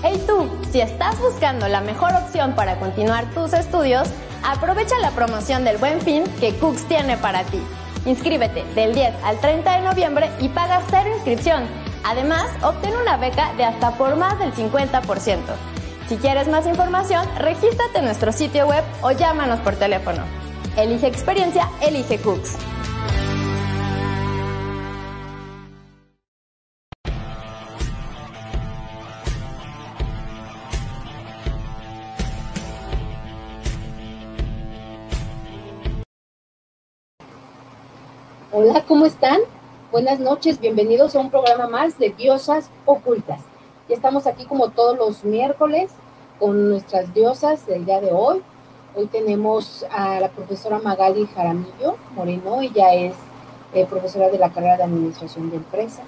Hey tú, si estás buscando la mejor opción para continuar tus estudios, aprovecha la promoción del Buen Fin que Cooks tiene para ti. Inscríbete del 10 al 30 de noviembre y paga cero inscripción. Además, obtén una beca de hasta por más del 50%. Si quieres más información, regístrate en nuestro sitio web o llámanos por teléfono. Elige experiencia, elige Cooks. Hola, ¿cómo están? Buenas noches, bienvenidos a un programa más de Diosas Ocultas. Ya estamos aquí como todos los miércoles con nuestras diosas del día de hoy. Hoy tenemos a la profesora Magali Jaramillo Moreno, ella es eh, profesora de la carrera de Administración de Empresas.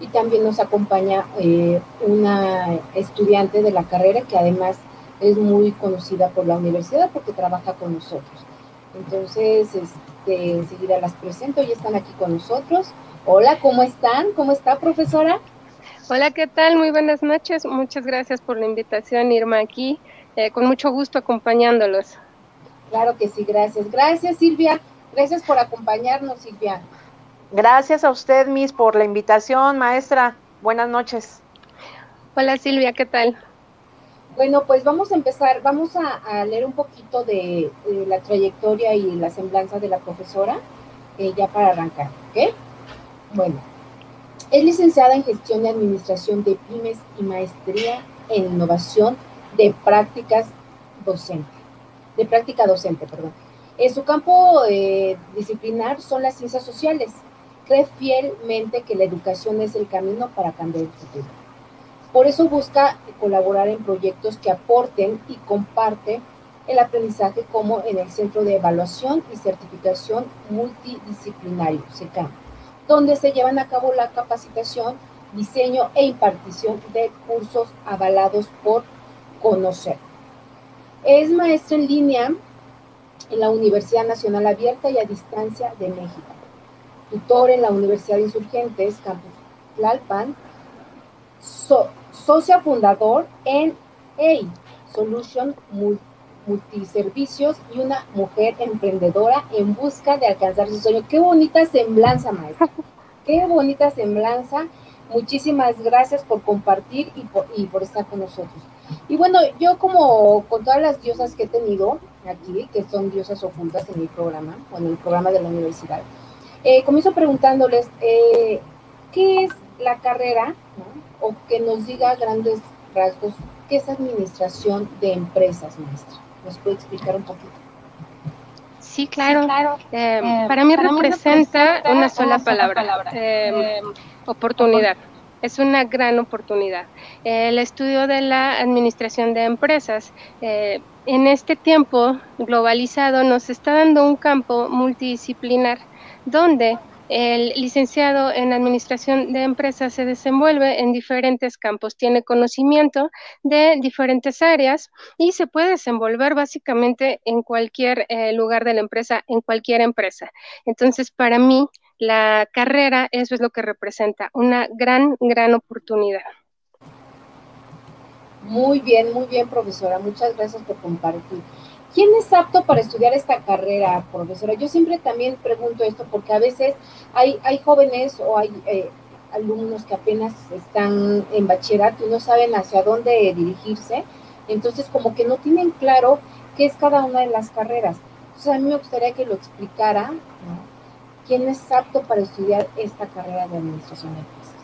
Y también nos acompaña eh, una estudiante de la carrera que además es muy conocida por la universidad porque trabaja con nosotros. Entonces, este, enseguida las presento, y están aquí con nosotros. Hola, ¿cómo están? ¿Cómo está, profesora? Hola, ¿qué tal? Muy buenas noches. Muchas gracias por la invitación, Irma, aquí. Eh, con mucho gusto acompañándolos. Claro que sí, gracias. Gracias, Silvia. Gracias por acompañarnos, Silvia. Gracias a usted, Miss, por la invitación, maestra. Buenas noches. Hola, Silvia, ¿qué tal? Bueno, pues vamos a empezar, vamos a, leer un poquito de, la trayectoria y la semblanza de la profesora, eh, ya para arrancar, ¿ok? Bueno, es licenciada en Gestión y Administración de Pymes y Maestría en Innovación de Prácticas Docente, de Práctica Docente, perdón. En su campo eh, disciplinar son las ciencias sociales. Cree fielmente que la educación es el camino para cambiar el futuro por eso busca colaborar en proyectos que aporten y comparte el aprendizaje como en el Centro de Evaluación y Certificación Multidisciplinario, SECAM, donde se llevan a cabo la capacitación, diseño e impartición de cursos avalados por Conocer. Es maestra en línea en la Universidad Nacional Abierta y a Distancia de México, tutor en la Universidad Insurgentes, Campus Tlalpan, socia fundador en EI Solution Multiservicios y una mujer emprendedora en busca de alcanzar su sueño. Qué bonita semblanza, maestra. Qué bonita semblanza. Muchísimas gracias por compartir y por, y por estar con nosotros. Y bueno, yo como con todas las diosas que he tenido aquí, que son diosas ocultas en mi programa, o en el programa de la universidad, eh, comienzo preguntándoles, eh, ¿qué es la carrera? O que nos diga grandes rasgos qué es administración de empresas, maestra. ¿Nos puede explicar un poquito? Sí, claro. Eh, eh, para, mí representa una sola palabra, eh, oportunidad. Es una gran oportunidad. el estudio de la administración de empresas en este tiempo globalizado nos está dando un campo multidisciplinar donde el licenciado en Administración de Empresas se desenvuelve en diferentes campos, tiene conocimiento de diferentes áreas y se puede desenvolver básicamente en cualquier eh, lugar de la empresa, en cualquier empresa. Entonces, para mí, la carrera, eso es lo que representa, una gran, gran oportunidad. Muy bien, muy bien, profesora. Muchas gracias por compartir. ¿Quién es apto para estudiar esta carrera, profesora? Yo siempre también pregunto esto porque a veces hay, hay jóvenes o hay eh, alumnos que apenas están en bachillerato y no saben hacia dónde dirigirse, entonces como que no tienen claro qué es cada una de las carreras. Entonces a mí me gustaría que lo explicara, ¿Quién es apto para estudiar esta carrera de administración de empresas?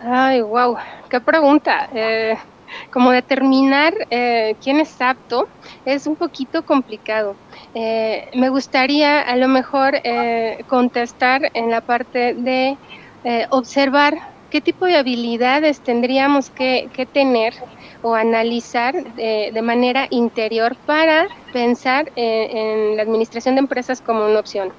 Ay, wow, qué pregunta. Eh, como determinar eh, quién es apto es un poquito complicado. Eh, me gustaría a lo mejor eh, contestar en la parte de observar qué tipo de habilidades tendríamos que, tener o analizar de manera interior para pensar en la administración de empresas como una opción.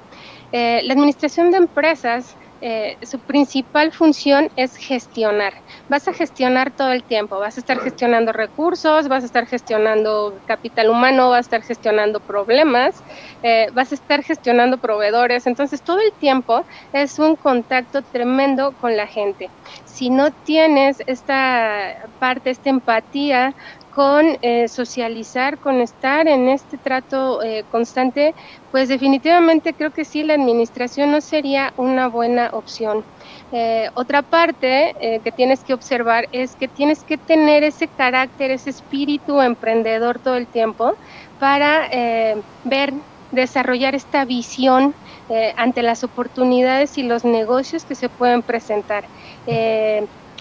la administración de empresas eh, su principal función es gestionar. Vas a gestionar todo el tiempo, vas a estar gestionando recursos, vas a estar gestionando capital humano, vas a estar gestionando problemas, eh, vas a estar gestionando proveedores. Entonces todo el tiempo es un contacto tremendo con la gente. Si no tienes esta parte, esta empatía con eh, socializar, con estar en este trato eh, constante, pues definitivamente creo que sí, la administración no sería una buena opción. Eh, otra parte que tienes que observar es que tienes que tener ese carácter, ese espíritu emprendedor todo el tiempo para ver, desarrollar esta visión ante las oportunidades y los negocios que se pueden presentar.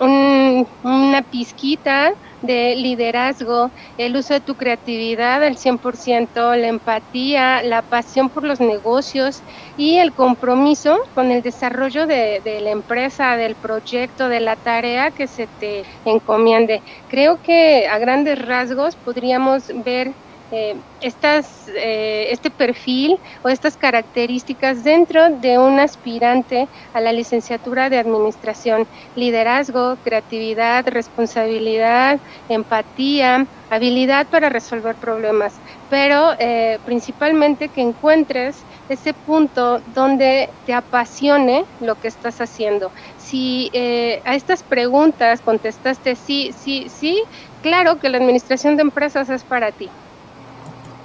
Una pizquita de liderazgo, el uso de tu creatividad al 100%, la empatía, la pasión por los negocios y el compromiso con el desarrollo de, de la empresa, del proyecto, de la tarea que se te encomiende. Creo que a grandes rasgos podríamos ver eh, eh, este perfil o estas características dentro de un aspirante a la licenciatura de administración, liderazgo, creatividad, responsabilidad, empatía, habilidad para resolver problemas, pero eh, principalmente que encuentres ese punto donde te apasione lo que estás haciendo. Si a estas preguntas contestaste sí, sí, sí, claro que la administración de empresas es para ti.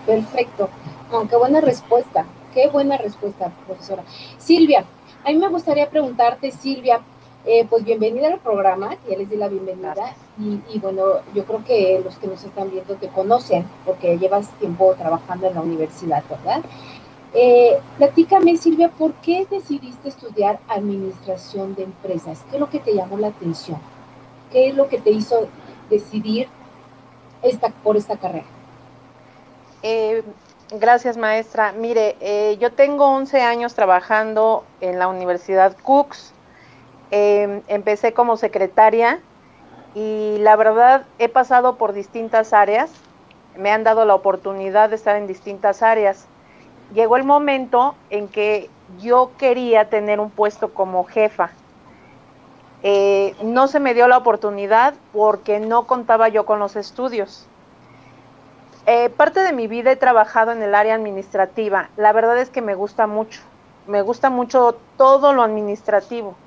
Perfecto. Aunque buena respuesta. Qué buena respuesta, profesora. Silvia, a mí me gustaría preguntarte, Silvia, eh, pues bienvenida al programa, ya les di la bienvenida. Y, bueno, yo creo que los que nos están viendo te conocen, porque llevas tiempo trabajando en la universidad, ¿verdad? Eh, platícame, Silvia, ¿por qué decidiste estudiar administración de empresas? ¿Qué es lo que te llamó la atención? ¿Qué es lo que te hizo decidir esta, por esta carrera? Eh, gracias, maestra. Mire, eh, yo tengo 11 años trabajando en la Universidad Cooks. Em, empecé como secretaria y la verdad he pasado por distintas áreas. Me han dado la oportunidad de estar en distintas áreas. Llegó el momento en que yo quería tener un puesto como jefa. Eh, no se me dio la oportunidad porque no contaba yo con los estudios. Eh, parte de mi vida he trabajado en el área administrativa. La verdad es que me gusta mucho. Me gusta mucho todo lo administrativo.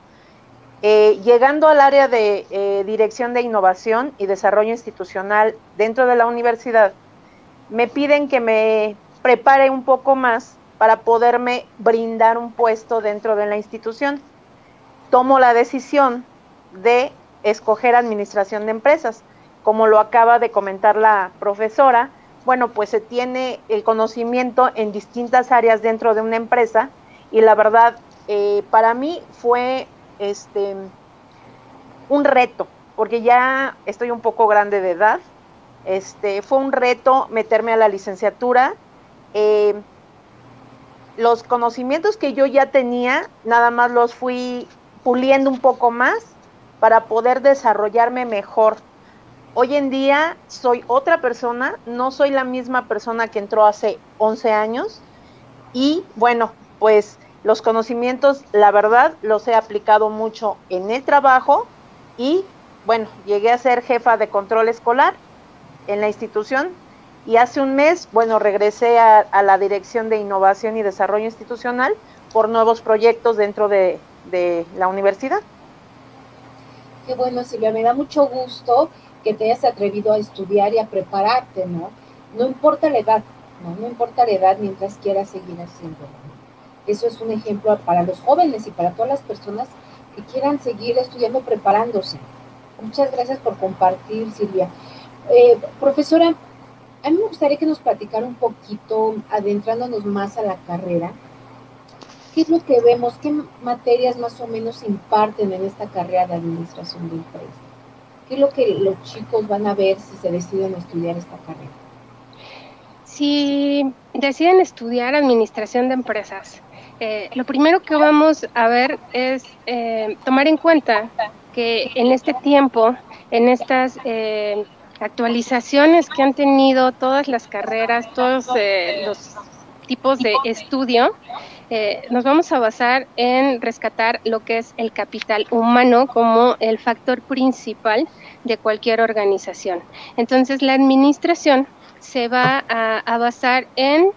Eh, llegando al área de eh, dirección de innovación y desarrollo institucional dentro de la universidad, me piden que me prepare un poco más para poderme brindar un puesto dentro de la institución. Tomo la decisión de escoger administración de empresas. Como lo acaba de comentar la profesora, bueno, pues se tiene el conocimiento en distintas áreas dentro de una empresa y la verdad, eh, para mí fue este un reto, porque ya estoy un poco grande de edad, este, fue un reto meterme a la licenciatura. Eh, los conocimientos que yo ya tenía, nada más los fui puliendo un poco más para poder desarrollarme mejor Hoy en día soy otra persona, no soy la misma persona que entró hace 11 años y bueno, pues los conocimientos, la verdad, los he aplicado mucho en el trabajo y bueno, llegué a ser jefa de control escolar en la institución y hace un mes, bueno, regresé a, la Dirección de Innovación y Desarrollo Institucional por nuevos proyectos dentro de, de la universidad. Qué bueno, Silvia, me da mucho gusto que te hayas atrevido a estudiar y a prepararte, ¿no? No importa la edad, ¿no? No importa la edad mientras quieras seguir haciéndolo. Eso es un ejemplo para los jóvenes y para todas las personas que quieran seguir estudiando, preparándose. Muchas gracias por compartir, Silvia. Eh, profesora, a mí me gustaría que nos platicara un poquito, adentrándonos más a la carrera, ¿qué es lo que vemos? ¿Qué materias más o menos imparten en esta carrera de administración de empresas? ¿Qué es lo que los chicos van a ver si se deciden estudiar esta carrera? Si deciden estudiar administración de empresas, eh, lo primero que vamos a ver es eh, tomar en cuenta que en este tiempo, en estas eh, actualizaciones que han tenido todas las carreras, todos los tipos de estudio, eh, nos vamos a basar en rescatar lo que es el capital humano como el factor principal de cualquier organización. Entonces, la administración se va a, basar en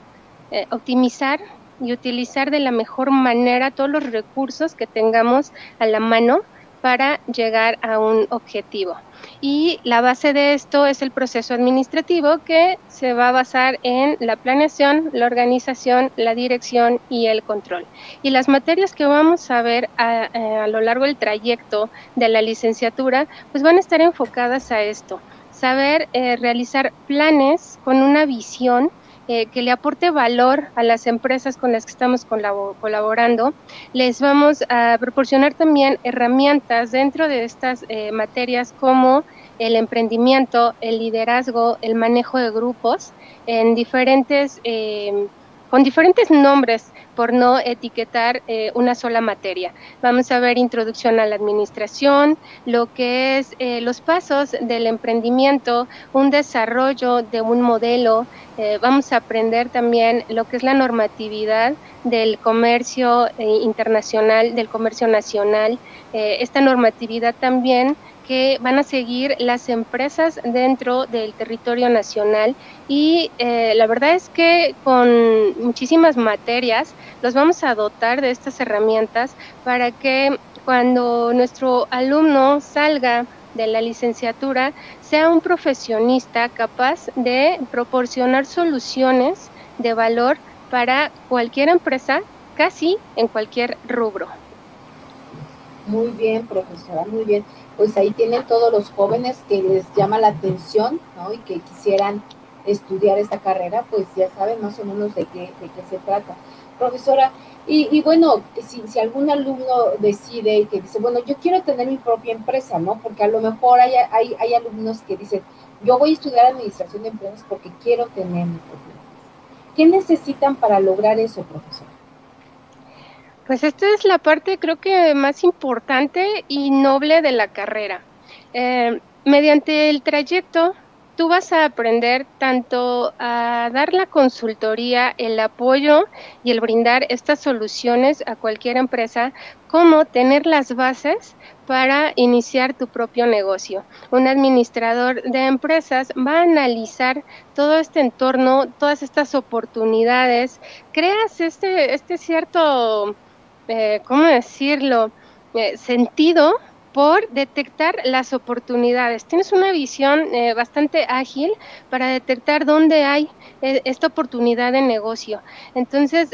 eh, optimizar y utilizar de la mejor manera todos los recursos que tengamos a la mano para llegar a un objetivo. Y la base de esto es el proceso administrativo que se va a basar en la planeación, la organización, la dirección y el control. Y las materias que vamos a ver a, eh, lo largo del trayecto de la licenciatura, pues van a estar enfocadas a esto, saber eh, realizar planes con una visión eh, que le aporte valor a las empresas con las que estamos colaborando. Les vamos a proporcionar también herramientas dentro de estas eh, materias como el emprendimiento, el liderazgo, el manejo de grupos en diferentes, eh, con diferentes nombres por no etiquetar eh, una sola materia. Vamos a ver introducción a la administración, lo que es eh, los pasos del emprendimiento, un desarrollo de un modelo. Eh, vamos a aprender también lo que es la normatividad del comercio internacional, del comercio nacional. esta normatividad también que van a seguir las empresas dentro del territorio nacional y eh, la verdad es que con muchísimas materias los vamos a dotar de estas herramientas para que cuando nuestro alumno salga de la licenciatura sea un profesionista capaz de proporcionar soluciones de valor para cualquier empresa, casi en cualquier rubro. Muy bien, profesora, muy bien pues ahí tienen todos los jóvenes que les llama la atención, ¿no? Y que quisieran estudiar esta carrera, pues ya saben más o menos de qué, de qué se trata. Profesora, y, bueno, si, algún alumno decide y que dice, bueno, yo quiero tener mi propia empresa, ¿no? Porque a lo mejor hay, hay, hay alumnos que dicen, yo voy a estudiar administración de empresas porque quiero tener mi propia empresa. ¿Qué necesitan para lograr eso, profesor? Pues esta es la parte creo que más importante y noble de la carrera. Eh, mediante el trayecto, tú vas a aprender tanto a dar la consultoría, el apoyo y el brindar estas soluciones a cualquier empresa, como tener las bases para iniciar tu propio negocio. Un administrador de empresas va a analizar todo este entorno, todas estas oportunidades, creas este, este cierto eh, ¿cómo decirlo?, eh, sentido por detectar las oportunidades. Tienes una visión eh, bastante ágil para detectar dónde hay esta oportunidad de negocio. Entonces,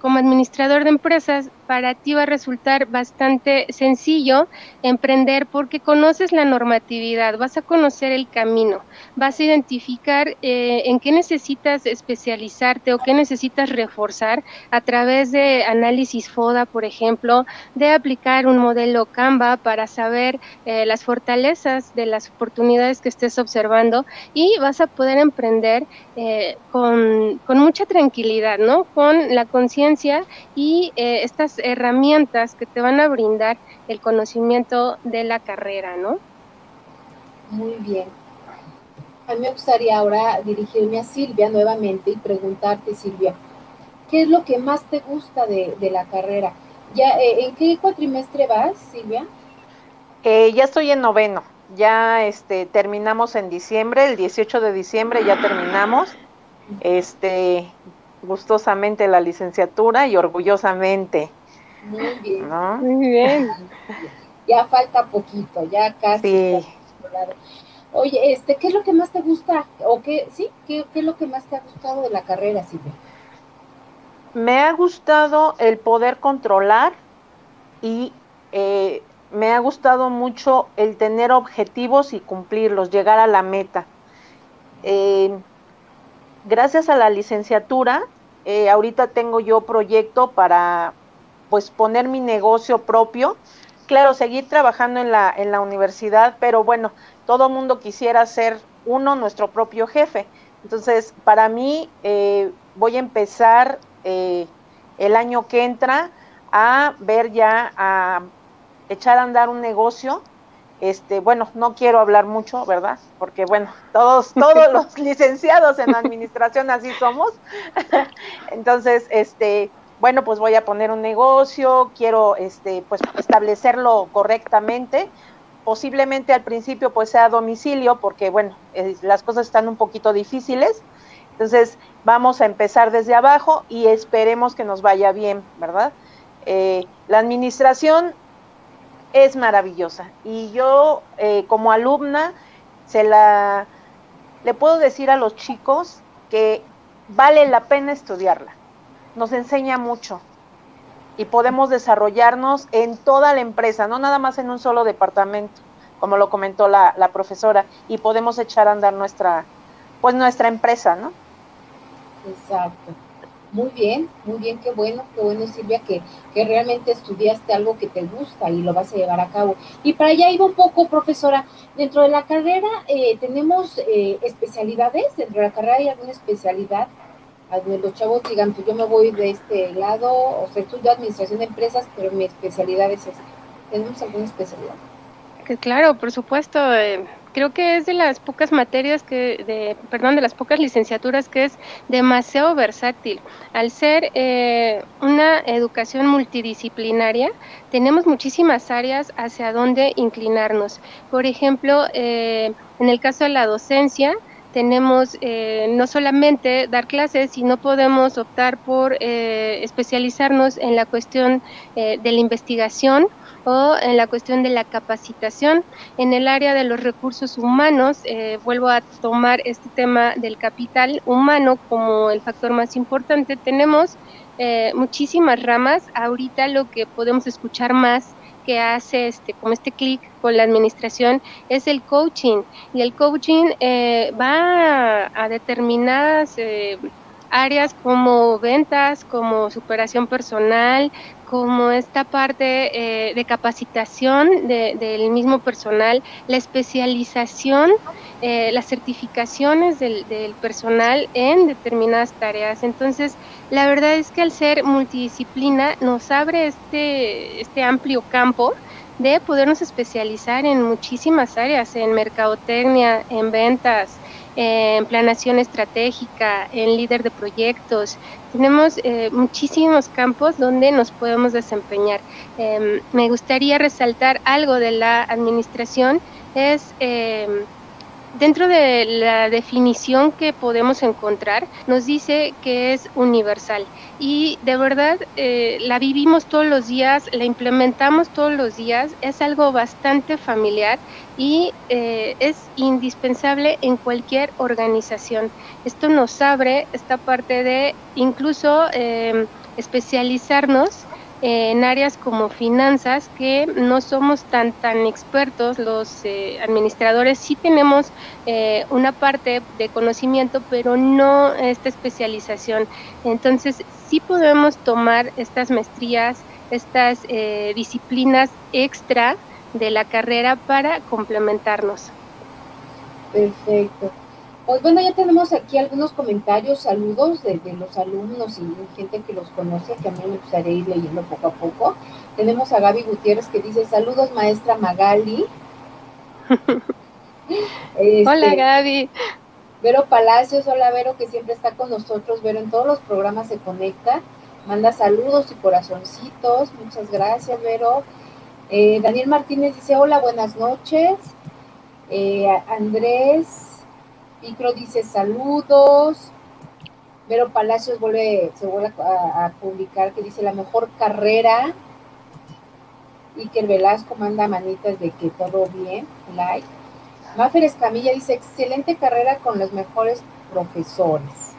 como administrador de empresas, para ti va a resultar bastante sencillo emprender porque conoces la normatividad, vas a conocer el camino, vas a identificar eh, en qué necesitas especializarte o qué necesitas reforzar a través de análisis FODA, por ejemplo, de aplicar un modelo Canva para saber eh, las fortalezas de las oportunidades que estés observando y vas a poder emprender eh, con, con, mucha tranquilidad, ¿no? Con la conciencia y estas herramientas que te van a brindar el conocimiento de la carrera, ¿no? Muy bien. A mí me gustaría ahora dirigirme a Silvia nuevamente y preguntarte, Silvia, ¿qué es lo que más te gusta de, la carrera? ¿Ya, eh, ¿En qué cuatrimestre vas, Silvia? Eh, ya estoy en noveno. Ya este, terminamos en diciembre, el 18 de diciembre ya terminamos. Este, gustosamente la licenciatura y orgullosamente muy bien. Muy bien. Ya falta poquito, ya casi. Oye, este, ¿qué es lo que más te gusta? ¿O qué, sí? ¿Qué, es lo que más te ha gustado de la carrera, Silvia? Me ha gustado el poder controlar y eh, me ha gustado mucho el tener objetivos y cumplirlos, llegar a la meta. Eh, gracias a la licenciatura, eh, ahorita tengo yo proyecto para pues poner mi negocio propio. Claro, seguir trabajando en la, en la universidad, pero bueno, todo mundo quisiera ser uno nuestro propio jefe. Entonces, para mí, eh, voy a empezar el año que entra a ver ya, a echar a andar un negocio. Este, bueno, no quiero hablar mucho, ¿verdad? Porque bueno, todos, todos los licenciados en administración así somos. Entonces, este, bueno, pues voy a poner un negocio, quiero este, pues establecerlo correctamente. Posiblemente al principio pues sea a domicilio porque bueno, las cosas están un poquito difíciles. Entonces vamos a empezar desde abajo y esperemos que nos vaya bien, ¿verdad? Eh, la administración es maravillosa y yo eh, como alumna se la le puedo decir a los chicos que vale la pena estudiarla. Nos enseña mucho y podemos desarrollarnos en toda la empresa, no nada más en un solo departamento, como lo comentó la, la profesora, y podemos echar a andar nuestra, pues nuestra empresa, ¿no? Exacto. Muy bien, muy bien, qué bueno, qué bueno Silvia, que, que realmente estudiaste algo que te gusta y lo vas a llevar a cabo. Y para allá iba un poco, profesora, dentro de la carrera eh, tenemos eh, especialidades, dentro de la carrera hay alguna especialidad, los chavos digan, pues yo me voy de este lado, o sea, estudio administración de empresas, pero mi especialidad es esta. ¿Tenemos alguna especialidad? Claro, por supuesto. Eh, creo que es de las pocas materias que, de, perdón, de las pocas licenciaturas que es demasiado versátil. Al ser eh, una educación multidisciplinaria, tenemos muchísimas áreas hacia donde inclinarnos. Por ejemplo, eh, en el caso de la docencia, tenemos eh, no solamente dar clases, sino podemos optar por especializarnos en la cuestión de la investigación, o en la cuestión de la capacitación. En el área de los recursos humanos, eh, vuelvo a tomar este tema del capital humano como el factor más importante. Tenemos eh, muchísimas ramas. Ahorita lo que podemos escuchar más que hace este como este clic con la administración es el coaching y el coaching eh, va a, determinadas áreas como ventas, como superación personal, como esta parte eh, de capacitación del mismo personal, la especialización, eh, las certificaciones del, personal en determinadas tareas. Entonces, la verdad es que al ser multidisciplina nos abre este, este amplio campo de podernos especializar en muchísimas áreas, en mercadotecnia, en ventas, en planación estratégica, en líder de proyectos. Tenemos eh, muchísimos campos donde nos podemos desempeñar. Em, me gustaría resaltar algo de la administración, es em, dentro de la definición que podemos encontrar, nos dice que es universal y de verdad eh, la vivimos todos los días, la implementamos todos los días, es algo bastante familiar y eh, es indispensable en cualquier organización. Esto nos abre esta parte de incluso eh, especializarnos en áreas como finanzas que no somos tan tan expertos. Los eh, administradores sí tenemos eh, una parte de conocimiento pero no esta especialización. Entonces sí podemos tomar estas maestrías estas eh, disciplinas extra de la carrera para complementarnos. Perfecto pues bueno, ya tenemos aquí algunos comentarios, saludos de, los alumnos y gente que los conoce, que a mí me gustaría ir leyendo poco a poco. Tenemos a Gaby Gutiérrez que dice, saludos maestra Magali. hola este, Gaby. Vero Palacios, hola Vero, que siempre está con nosotros. Vero en todos los programas se conecta. Manda saludos y corazoncitos. Muchas gracias, Vero. Eh, Daniel Martínez dice, hola, buenas noches. Eh, Andrés Micro dice saludos. Vero Palacios vuelve, se vuelve a, publicar que dice la mejor carrera. Iker Velasco manda manitas de que todo bien, like. Mafer Escamilla dice excelente carrera con los mejores profesores.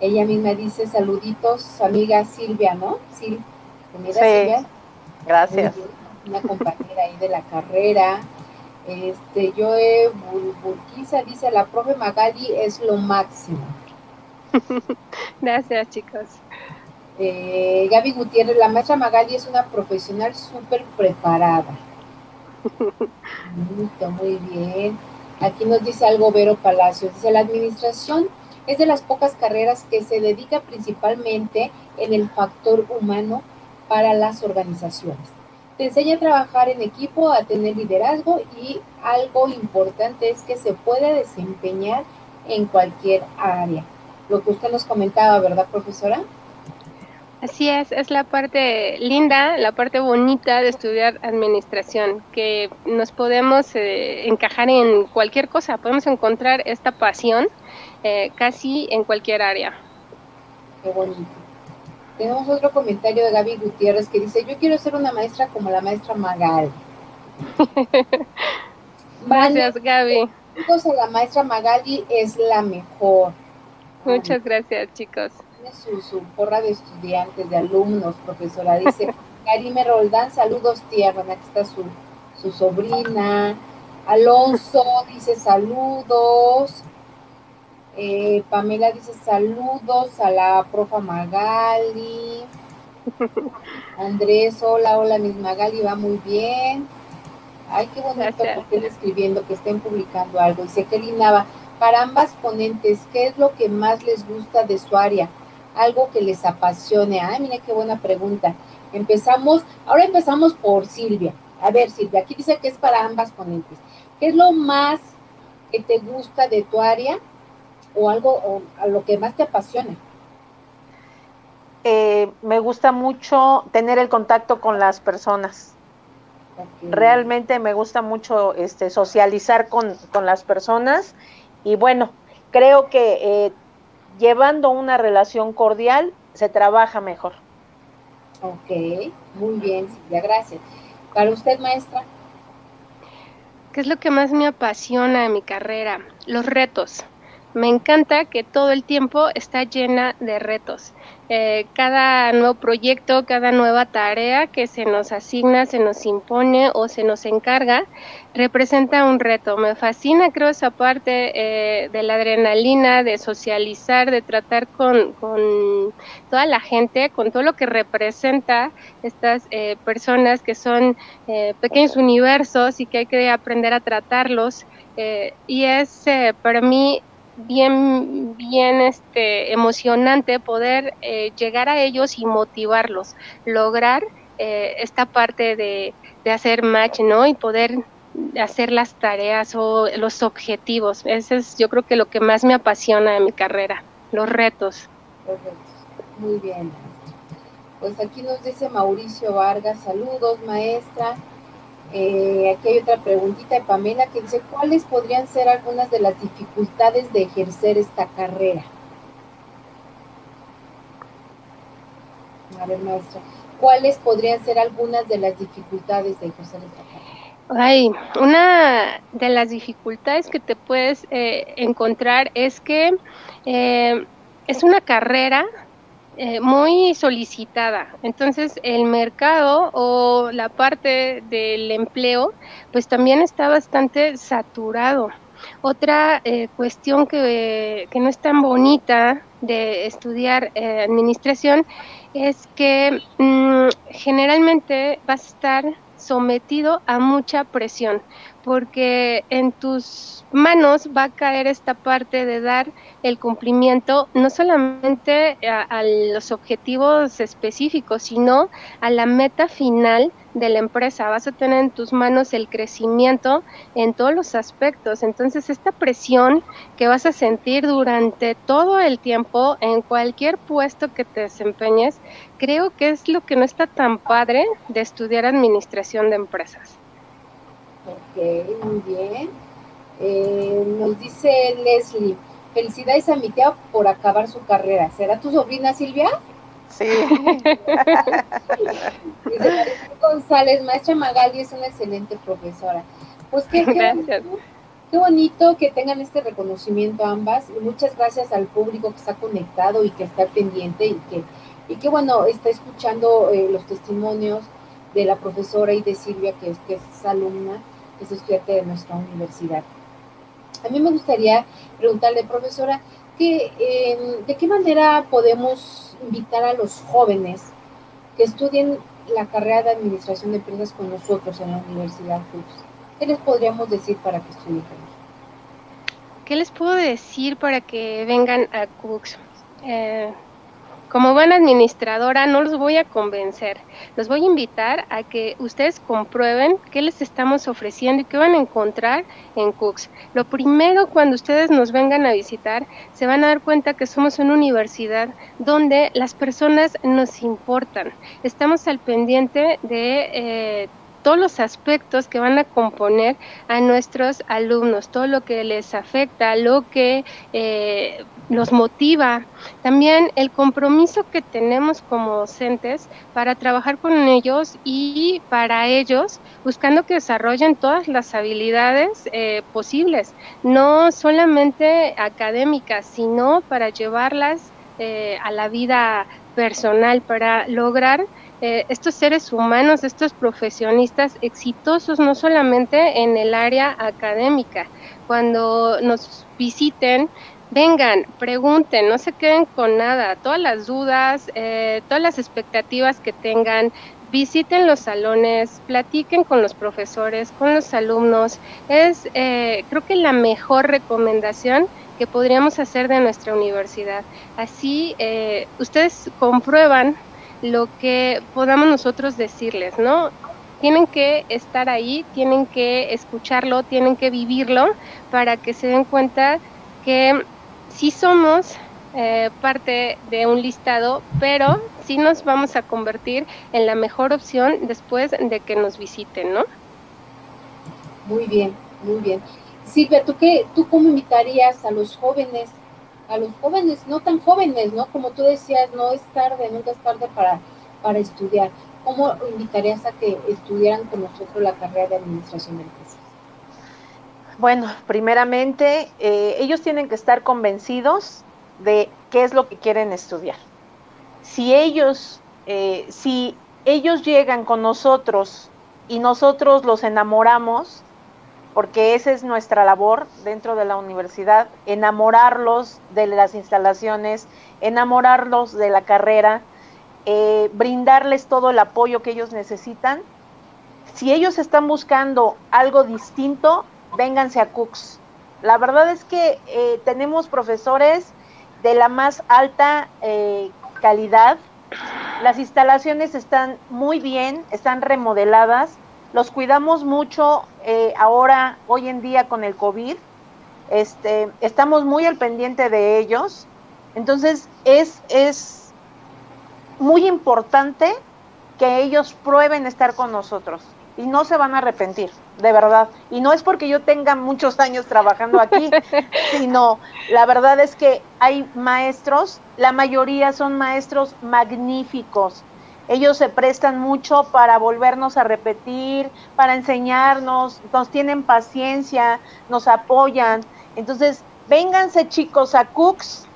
Ella misma dice saluditos, amiga Silvia, ¿no? sí. Silvia. Gracias. Una compañera ahí de la carrera. Este, Joe Burquiza dice, la profe Magali es lo máximo. Gracias, chicos. Eh, Gaby Gutiérrez, la maestra Magali es una profesional súper preparada. muy bien. Aquí nos dice algo Vero Palacios. Dice, la administración es de las pocas carreras que se dedica principalmente en el factor humano para las organizaciones te enseña a trabajar en equipo, a tener liderazgo y algo importante es que se puede desempeñar en cualquier área. Lo que usted nos comentaba, ¿verdad, profesora? Así es, es la parte linda, la parte bonita de estudiar administración, que nos podemos eh, encajar en cualquier cosa, podemos encontrar esta pasión eh, casi en cualquier área. Qué bonito. Tenemos otro comentario de Gaby Gutiérrez que dice, yo quiero ser una maestra como la maestra Magal. gracias, Gaby. Chicos, la maestra Magali es la mejor. Muchas gracias, chicos su, su porra de estudiantes, de alumnos, profesora. Dice, Karime Roldán, saludos tierra, aquí está su, su sobrina. Alonso dice saludos. Eh, Pamela dice saludos a la profa Magali. Andrés, hola, hola, mis Magali, va muy bien. Ay, qué bonito que estén escribiendo, que estén publicando algo. Dice que Nava, para ambas ponentes, ¿qué es lo que más les gusta de su área? algo que les apasione. Ay, mire qué buena pregunta. Empezamos, ahora empezamos por Silvia. A ver, Silvia, aquí dice que es para ambas ponentes. ¿Qué es lo más que te gusta de tu área o algo o a lo que más te apasiona? Eh, me gusta mucho tener el contacto con las personas. Realmente me gusta mucho este, socializar con, las personas y bueno, creo que eh, llevando una relación cordial, se trabaja mejor. Ok, muy bien, Silvia, gracias. Para usted, maestra. ¿Qué es lo que más me apasiona en mi carrera? Los retos. Me encanta que todo el tiempo está llena de retos. Eh, cada nuevo proyecto, cada nueva tarea que se nos asigna, se nos impone o se nos encarga, representa un reto. Me fascina, creo, esa parte eh, de la adrenalina, de socializar, de tratar con, toda la gente, con todo lo que representa estas eh, personas que son pequeños universos y que hay que aprender a tratarlos. y es para mí bien, bien este, emocionante poder eh, llegar a ellos y motivarlos, lograr eh, esta parte de, hacer match, ¿no? Y poder hacer las tareas o los objetivos. Eso es yo creo que lo que más me apasiona en mi carrera, los retos. Muy bien. Pues aquí nos dice Mauricio Vargas, saludos maestra. Eh, aquí hay otra preguntita de Pamela que dice, ¿cuáles podrían ser algunas de las dificultades de ejercer esta carrera? A ver, maestra, ¿cuáles podrían ser algunas de las dificultades de ejercer esta carrera? Ay, una de las dificultades que te puedes eh, encontrar es que eh, es una carrera eh, muy solicitada. Entonces el mercado o la parte del empleo pues también está bastante saturado. Otra eh, cuestión que, no es tan bonita de estudiar eh, administración es que mm, generalmente vas a estar sometido a mucha presión porque en tus manos va a caer esta parte de dar el cumplimiento no solamente a, los objetivos específicos, sino a la meta final de la empresa. Vas a tener en tus manos el crecimiento en todos los aspectos. Entonces, esta presión que vas a sentir durante todo el tiempo en cualquier puesto que te desempeñes, creo que es lo que no está tan padre de estudiar administración de empresas. Ok, muy bien. Eh, nos dice Leslie, felicidades a mi tía por acabar su carrera. ¿Será tu sobrina Silvia? Sí. González, maestra Magali es una excelente profesora. Pues qué, qué, qué bonito que tengan este reconocimiento ambas y muchas gracias al público que está conectado y que está pendiente y que, y que bueno, está escuchando eh, los testimonios de la profesora y de Silvia, que es, que es alumna es estudiante de nuestra universidad. A mí me gustaría preguntarle, profesora, em, ¿de qué manera podemos invitar a los jóvenes que estudien la carrera de administración de empresas con nosotros en la Universidad Cooks? ¿Qué les podríamos decir para que estudien ¿Qué les puedo decir para que vengan a Cooks? Eh, como buena administradora no los voy a convencer, los voy a invitar a que ustedes comprueben qué les estamos ofreciendo y qué van a encontrar en Cooks. Lo primero cuando ustedes nos vengan a visitar, se van a dar cuenta que somos una universidad donde las personas nos importan. Estamos al pendiente de... Eh, todos los aspectos que van a componer a nuestros alumnos, todo lo que les afecta, lo que eh, los motiva, también el compromiso que tenemos como docentes para trabajar con ellos y para ellos buscando que desarrollen todas las habilidades eh, posibles, no solamente académicas, sino para llevarlas eh, a la vida personal, para lograr eh, estos seres humanos, estos profesionistas exitosos, no solamente en el área académica. Cuando nos visiten, vengan, pregunten, no se queden con nada, todas las dudas, eh, todas las expectativas que tengan, visiten los salones, platiquen con los profesores, con los alumnos. Es, eh, creo que la mejor recomendación que podríamos hacer de nuestra universidad. Así, ustedes comprueban lo que podamos nosotros decirles, ¿no? Tienen que estar ahí, tienen que escucharlo, tienen que vivirlo para que se den cuenta que sí somos eh, parte de un listado, pero sí nos vamos a convertir en la mejor opción después de que nos visiten, ¿no? Muy bien, muy bien. Silvia, ¿tú, qué, ¿tú cómo invitarías a los jóvenes a los jóvenes, no tan jóvenes, ¿no? Como tú decías, no es tarde, nunca es tarde para, para estudiar. ¿Cómo invitarías a que estudiaran con nosotros la carrera de Administración de Empresas? Bueno, primeramente, eh, ellos tienen que estar convencidos de qué es lo que quieren estudiar. Si ellos, eh, si ellos llegan con nosotros y nosotros los enamoramos, porque esa es nuestra labor dentro de la universidad, enamorarlos de las instalaciones, enamorarlos de la carrera, eh, brindarles todo el apoyo que ellos necesitan. Si ellos están buscando algo distinto, vénganse a Cooks. La verdad es que eh, tenemos profesores de la más alta eh, calidad. Las instalaciones están muy bien, están remodeladas los cuidamos mucho eh, ahora, hoy en día con el COVID. Este, estamos muy al pendiente de ellos. Entonces es, es muy importante que ellos prueben estar con nosotros y no se van a arrepentir, de verdad. Y no es porque yo tenga muchos años trabajando aquí, sino la verdad es que hay maestros, la mayoría son maestros magníficos, ellos se prestan mucho para volvernos a repetir, para enseñarnos, nos tienen paciencia, nos apoyan. Entonces, vénganse chicos a Cooks,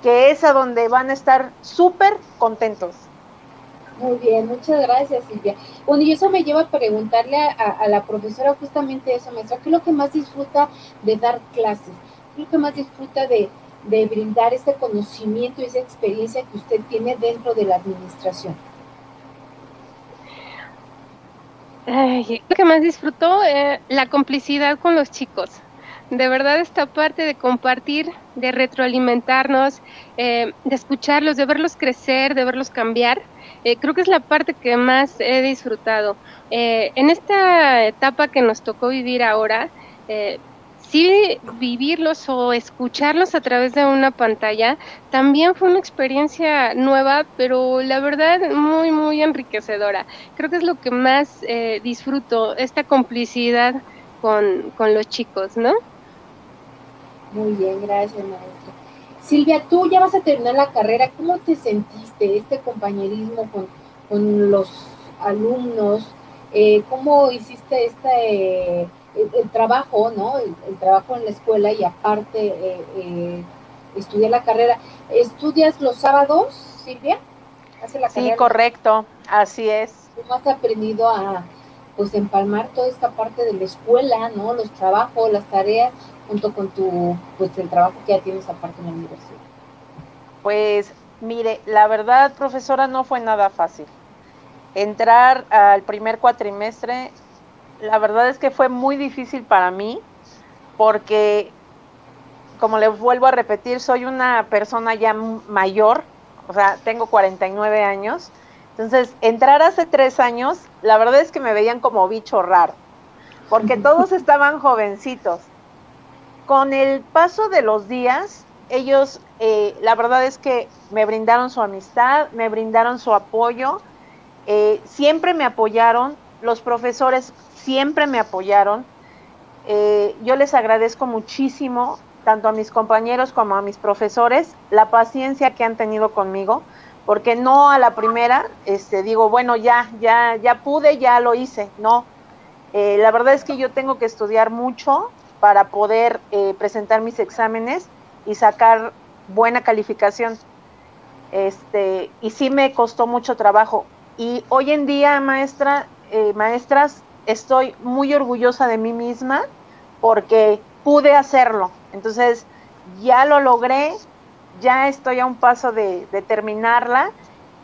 que es a donde van a estar súper contentos. Muy bien, muchas gracias Silvia. Bueno, y eso me lleva a preguntarle a, la profesora justamente eso, maestra, ¿qué es lo que más disfruta de dar clases? ¿Qué es lo que más disfruta de, brindar ese conocimiento y esa experiencia que usted tiene dentro de la administración? lo que más disfruto, eh, la complicidad con los chicos. De verdad esta parte de compartir, de retroalimentarnos, eh, de escucharlos, de verlos crecer, de verlos cambiar, eh, creo que es la parte que más he disfrutado. en esta etapa que nos tocó vivir ahora, sí vivirlos o escucharlos a través de una pantalla también fue una experiencia nueva, pero la verdad muy, muy enriquecedora. Creo que es lo que más eh, disfruto, esta complicidad con, los chicos, ¿no? Muy bien, gracias, maestra. Silvia, tú ya vas a terminar la carrera, ¿cómo te sentiste este compañerismo con, los alumnos? Eh, ¿Cómo hiciste este el, trabajo, ¿no? El, trabajo en la escuela y aparte eh, eh, estudiar la carrera. ¿Estudias los sábados, Silvia? sí, correcto, así es. ¿Cómo has aprendido a pues empalmar toda esta parte de la escuela, ¿no? Los trabajos, las tareas, junto con tu, pues el trabajo que ya tienes aparte en la universidad. Pues mire, la verdad, profesora, no fue nada fácil. Entrar al primer cuatrimestre la verdad es que fue muy difícil para mí porque, como le vuelvo a repetir, soy una persona ya mayor, o sea, tengo 49 años. Entonces, entrar hace tres años, la verdad es que me veían como bicho raro, porque todos estaban jovencitos. Con el paso de los días, ellos, eh, la verdad es que me brindaron su amistad, me brindaron su apoyo, eh, siempre me apoyaron, los profesores siempre me apoyaron. Eh, yo les agradezco muchísimo, tanto a mis compañeros como a mis profesores, la paciencia que han tenido conmigo, porque no a la primera, este, digo, bueno, ya, ya, ya pude, ya lo hice, no. La verdad es que yo tengo que estudiar mucho para poder presentar mis exámenes y sacar buena calificación. Este, y sí me costó mucho trabajo. Y hoy en día, maestra, eh, maestras, estoy muy orgullosa de mí misma porque pude hacerlo. Entonces, ya lo logré, ya estoy a un paso de, terminarla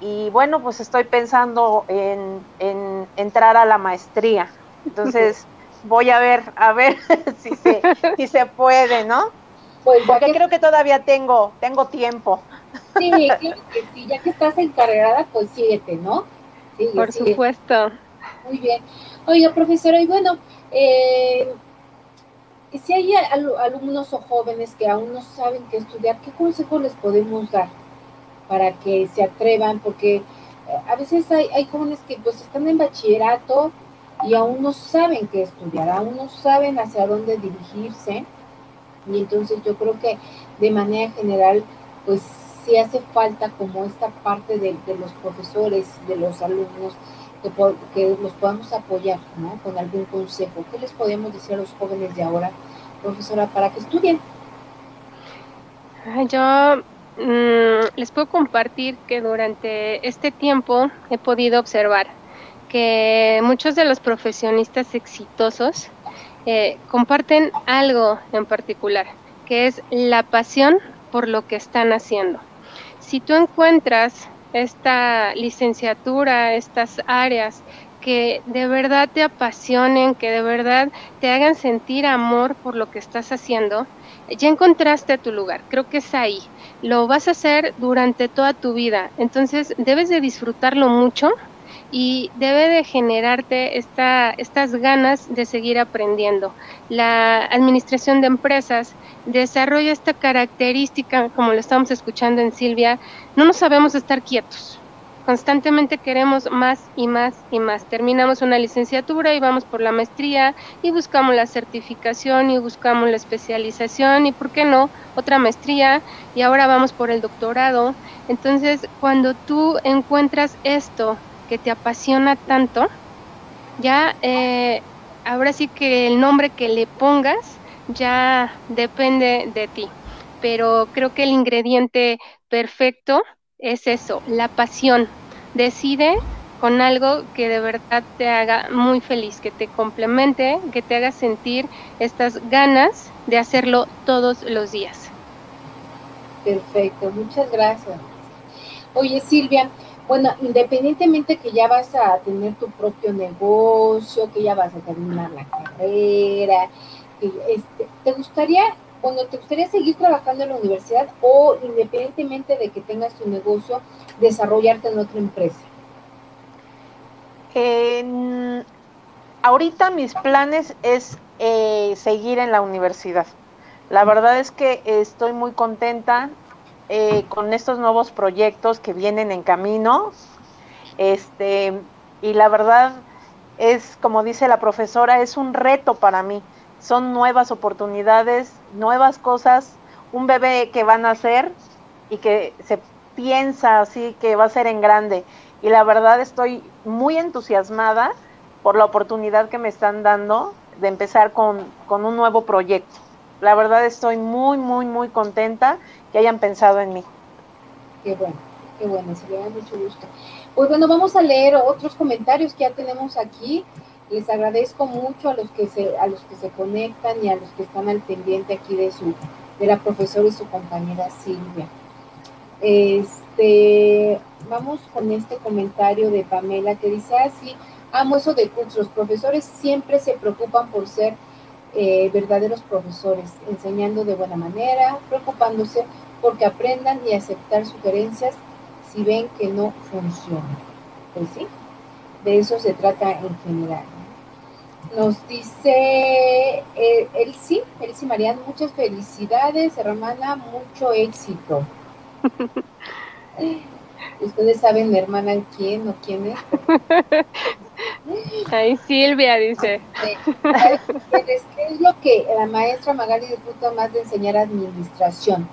y bueno, pues estoy pensando en, entrar a la maestría. Entonces, voy a ver, a ver si se, si se puede, ¿no? Pues porque creo que todavía tengo, tengo tiempo. Sí, claro que sí, ya que estás encargada, pues síguete, ¿no? Por supuesto. Muy bien. Oiga, profesora, y bueno, eh, si hay alumnos o jóvenes que aún no saben qué estudiar, ¿qué consejo les podemos dar para que se atrevan? Porque eh, a veces hay, hay jóvenes que pues están en bachillerato y aún no saben qué estudiar, aún no saben hacia dónde dirigirse. Y entonces yo creo que de manera general, pues sí hace falta como esta parte de, los profesores, de los alumnos, que, que, los podamos apoyar, ¿no? Con algún consejo. ¿Qué les podemos decir a los jóvenes de ahora, profesora, para que estudien? Yo mm, les puedo compartir que durante este tiempo he podido observar que muchos de los profesionistas exitosos eh, comparten algo en particular, que es la pasión por lo que están haciendo. Si tú encuentras esta licenciatura, estas áreas que de verdad te apasionen, que de verdad te hagan sentir amor por lo que estás haciendo, ya encontraste tu lugar, creo que es ahí. Lo vas a hacer durante toda tu vida, entonces debes de disfrutarlo mucho y debe de generarte esta, estas ganas de seguir aprendiendo. La administración de empresas desarrolla esta característica, como lo estamos escuchando en Silvia, no nos sabemos estar quietos. Constantemente queremos más y más y más. Terminamos una licenciatura y vamos por la maestría y buscamos la certificación y buscamos la especialización y, ¿por qué no?, otra maestría y ahora vamos por el doctorado. Entonces, cuando tú encuentras esto que te apasiona tanto, ya eh, ahora sí que el nombre que le pongas ya depende de ti. Pero creo que el ingrediente perfecto es eso, la pasión. Decide con algo que de verdad te haga muy feliz, que te complemente, que te haga sentir estas ganas de hacerlo todos los días. Perfecto, muchas gracias. Oye Silvia, bueno, independientemente que ya vas a tener tu propio negocio, que ya vas a terminar la carrera, este, ¿te gustaría, bueno, te gustaría seguir trabajando en la universidad o independientemente de que tengas tu negocio, desarrollarte en otra empresa? ahorita mis planes es eh, seguir en la universidad. La verdad es que estoy muy contenta, eh, con estos nuevos proyectos que vienen en camino. Este, y la verdad es, como dice la profesora, es un reto para mí. Son nuevas oportunidades, nuevas cosas, un bebé que van a nacer y que se piensa así que va a ser en grande. Y la verdad estoy muy entusiasmada por la oportunidad que me están dando de empezar con, con un nuevo proyecto. La verdad estoy muy, muy, muy contenta que hayan pensado en mí. Qué bueno, qué bueno, se le da mucho gusto. Pues bueno, vamos a leer otros comentarios que ya tenemos aquí. Les agradezco mucho a los que se, a los que se conectan y a los que están al pendiente aquí de su, de la profesora y su compañera Silvia. Este, vamos con este comentario de Pamela que dice así, ah, amo eso de cursos, los profesores siempre se preocupan por ser eh, verdaderos profesores, enseñando de buena manera, preocupándose porque aprendan y aceptar sugerencias si ven que no funciona. Pues sí, de eso se trata en general. Nos dice eh, Elsie, Elsie Mariano, muchas felicidades, hermana, mucho éxito. Ustedes saben, hermana, quién o quién es. Ay, Silvia dice. ¿Qué es lo que la maestra Magali disfruta más de enseñar administración?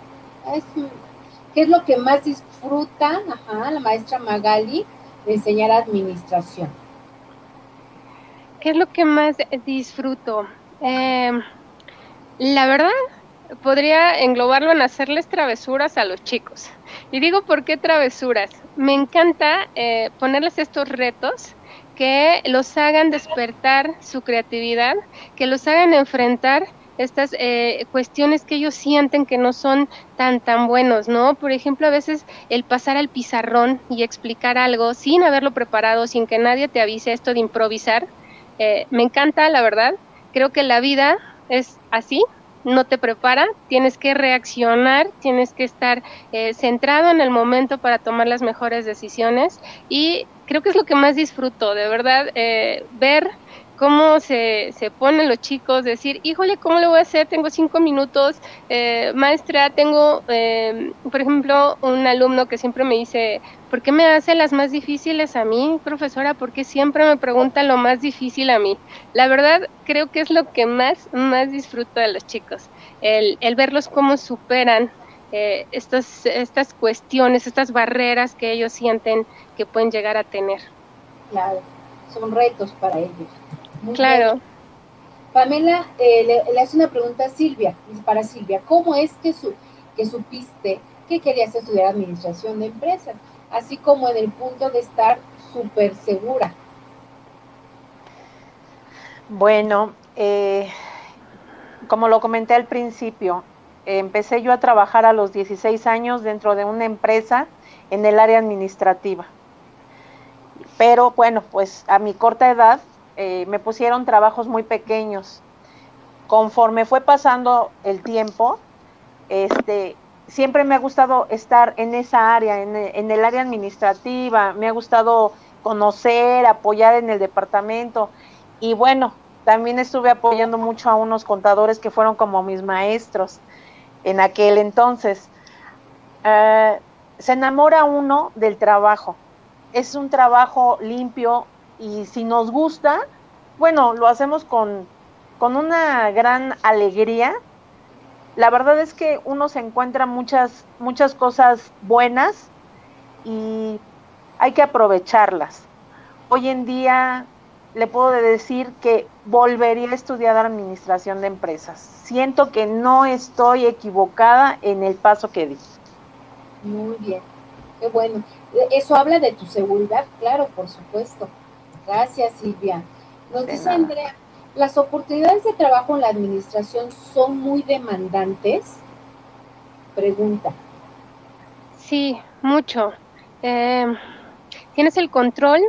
¿Qué es lo que más disfruta ajá, la maestra Magali de enseñar administración? ¿Qué es lo que más disfruto? Em, la verdad, podría englobarlo en hacerles travesuras a los chicos. Y digo, ¿por qué travesuras? Me encanta eh, ponerles estos retos que los hagan despertar su creatividad, que los hagan enfrentar estas eh, cuestiones que ellos sienten que no son tan tan buenos, ¿no? Por ejemplo, a veces el pasar al pizarrón y explicar algo sin haberlo preparado, sin que nadie te avise esto de improvisar, eh, me encanta, la verdad. Creo que la vida es así, no te prepara, tienes que reaccionar, tienes que estar eh, centrado en el momento para tomar las mejores decisiones. Y creo que es lo que más disfruto, de verdad, eh, ver cómo se, se, ponen los chicos, decir, híjole, ¿cómo le voy a hacer? Tengo cinco minutos, eh, maestra, tengo, eh, por ejemplo, un alumno que siempre me dice, ¿por qué me hace las más difíciles a mí, profesora? ¿Por qué siempre me pregunta lo más difícil a mí? La verdad, creo que es lo que más, más disfruto de los chicos, el, el verlos cómo superan eh, estas, estas cuestiones, estas barreras que ellos sienten que pueden llegar a tener. Claro, son retos para ellos claro. Pamela eh, le, hace una pregunta a Silvia, para Silvia, ¿cómo es que, su, que supiste que querías estudiar administración de empresas? Así como en el punto de estar súper segura. Bueno, eh, como lo comenté al principio, empecé yo a trabajar a los 16 años dentro de una empresa en el área administrativa. Pero bueno, pues a mi corta edad eh, me pusieron trabajos muy pequeños. Conforme fue pasando el tiempo, este, siempre me ha gustado estar en esa área, en, en, el área administrativa, me ha gustado conocer, apoyar en el departamento y bueno, también estuve apoyando mucho a unos contadores que fueron como mis maestros en aquel entonces. Eh, se enamora uno del trabajo, es un trabajo limpio, y si nos gusta, bueno, lo hacemos con, con una gran alegría. La verdad es que uno se encuentra muchas, muchas cosas buenas y hay que aprovecharlas. Hoy en día le puedo decir que volvería a estudiar administración de empresas. Siento que no estoy equivocada en el paso que di. Muy bien, qué bueno. Eso habla de tu seguridad, claro, por supuesto. Gracias, Silvia. Nos dice Andrea, ¿las oportunidades de trabajo en la administración son muy demandantes? Pregunta. Sí, mucho. Eh, tienes el control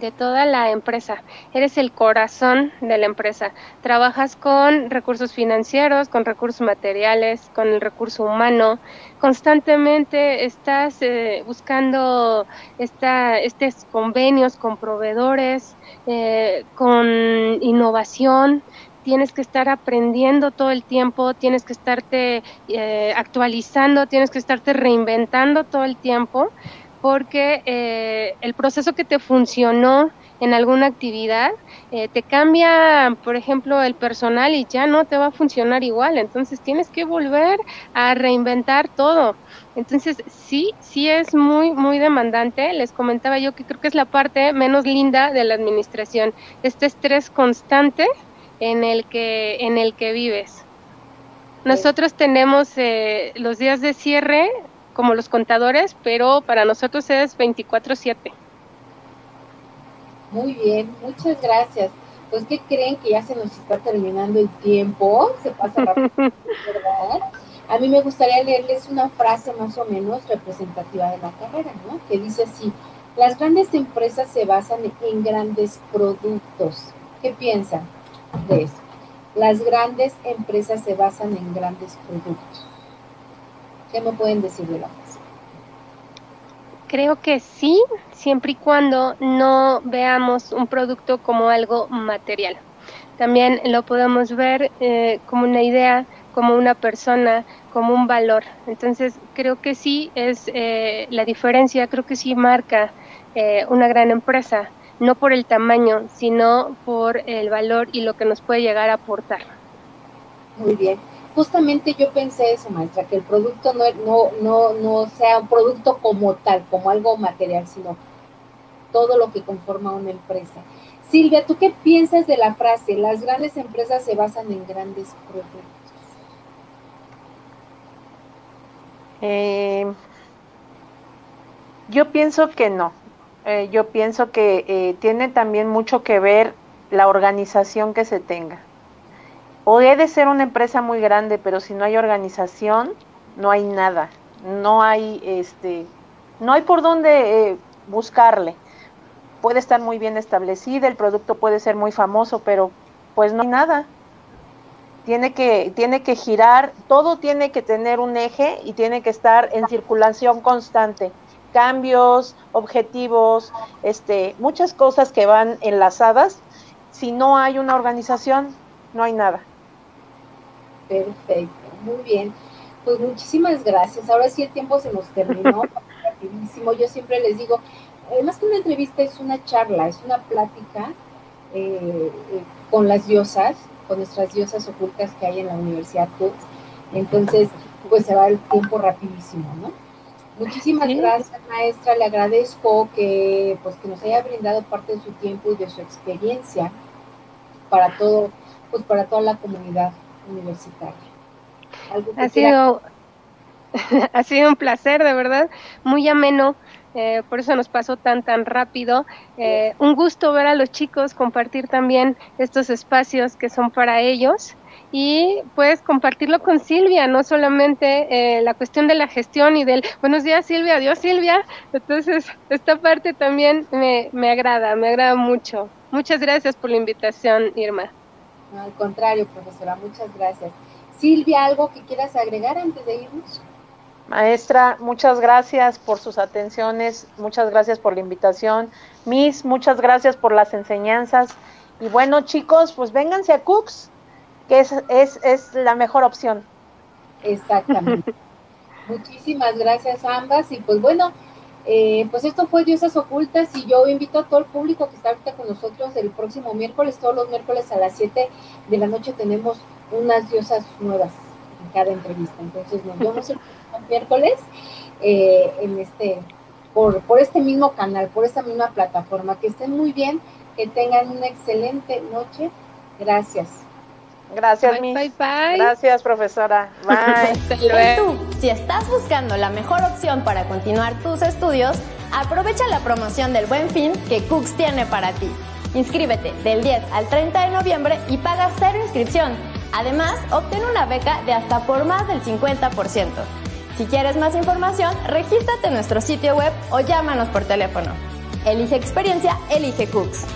de toda la empresa. Eres el corazón de la empresa. Trabajas con recursos financieros, con recursos materiales, con el recurso humano. Constantemente estás eh, buscando esta, estos convenios con proveedores, eh, con innovación. Tienes que estar aprendiendo todo el tiempo, tienes que estarte eh, actualizando, tienes que estarte reinventando todo el tiempo porque eh, el proceso que te funcionó en alguna actividad eh, te cambia, por ejemplo, el personal y ya no te va a funcionar igual. Entonces tienes que volver a reinventar todo. Entonces sí, sí es muy, muy demandante. Les comentaba yo que creo que es la parte menos linda de la administración, este estrés constante en el que, en el que vives. Nosotros tenemos eh, los días de cierre como los contadores, pero para nosotros es 24/7. Muy bien, muchas gracias. Pues, ¿qué creen que ya se nos está terminando el tiempo? Se pasa rápido, ¿verdad? A mí me gustaría leerles una frase más o menos representativa de la carrera, ¿no? Que dice así, las grandes empresas se basan en grandes productos. ¿Qué piensan de eso? Las grandes empresas se basan en grandes productos. ¿Qué me pueden decir de la frase? Creo que sí, siempre y cuando no veamos un producto como algo material. También lo podemos ver eh, como una idea, como una persona, como un valor. Entonces, creo que sí es eh, la diferencia, creo que sí marca eh, una gran empresa, no por el tamaño, sino por el valor y lo que nos puede llegar a aportar. Muy bien justamente yo pensé eso, maestra, que el producto no, no, no, no sea un producto como tal, como algo material, sino todo lo que conforma una empresa. Silvia, ¿tú qué piensas de la frase? Las grandes empresas se basan en grandes productos. Eh, yo pienso que no. Eh, yo pienso que eh, tiene también mucho que ver la organización que se tenga. Puede ser una empresa muy grande, pero si no hay organización, no hay nada. No hay, este, no hay por dónde eh, buscarle. Puede estar muy bien establecida, el producto puede ser muy famoso, pero pues no hay nada. Tiene que, tiene que girar, todo tiene que tener un eje y tiene que estar en circulación constante. Cambios, objetivos, este, muchas cosas que van enlazadas. Si no hay una organización, no hay nada. Perfecto, muy bien. Pues muchísimas gracias. Ahora sí el tiempo se nos terminó rapidísimo. Yo siempre les digo, eh, más que una entrevista es una charla, es una plática eh, eh, con las diosas, con nuestras diosas ocultas que hay en la Universidad Tux. Entonces, pues se va el tiempo rapidísimo, ¿no? Muchísimas gracias, maestra. Le agradezco que, pues, que nos haya brindado parte de su tiempo y de su experiencia para todo, pues para toda la comunidad universitaria. Ha sido, ha sido un placer, de verdad, muy ameno. Eh, por eso nos pasó tan tan rápido. Eh, un gusto ver a los chicos compartir también estos espacios que son para ellos y pues compartirlo con Silvia, no solamente eh, la cuestión de la gestión y del buenos días Silvia, adiós Silvia. Entonces, esta parte también me, me agrada, me agrada mucho. Muchas gracias por la invitación, Irma al contrario, profesora, muchas gracias. Silvia, ¿algo que quieras agregar antes de irnos? Maestra, muchas gracias por sus atenciones, muchas gracias por la invitación. Miss, muchas gracias por las enseñanzas. Y bueno, chicos, pues vénganse a Cooks, que es, es, es la mejor opción. Exactamente. Muchísimas gracias a ambas. Y pues bueno, eh, pues esto fue Diosas Ocultas y yo invito a todo el público que está ahorita con nosotros el próximo miércoles, todos los miércoles a las 7 de la noche tenemos unas diosas nuevas en cada entrevista. Entonces nos vemos el próximo miércoles eh, en este, por, por este mismo canal, por esta misma plataforma. Que estén muy bien, que tengan una excelente noche. Gracias. Gracias, bye, Gracias, profesora. Bye. y tú, si estás buscando la mejor opción para continuar tus estudios, aprovecha la promoción del Buen Fin que Cooks tiene para ti. Inscríbete del 10 al 30 de noviembre y paga cero inscripción. Además, obtén una beca de hasta por más del 50%. Si quieres más información, regístrate en nuestro sitio web o llámanos por teléfono. Elige experiencia, elige Cooks.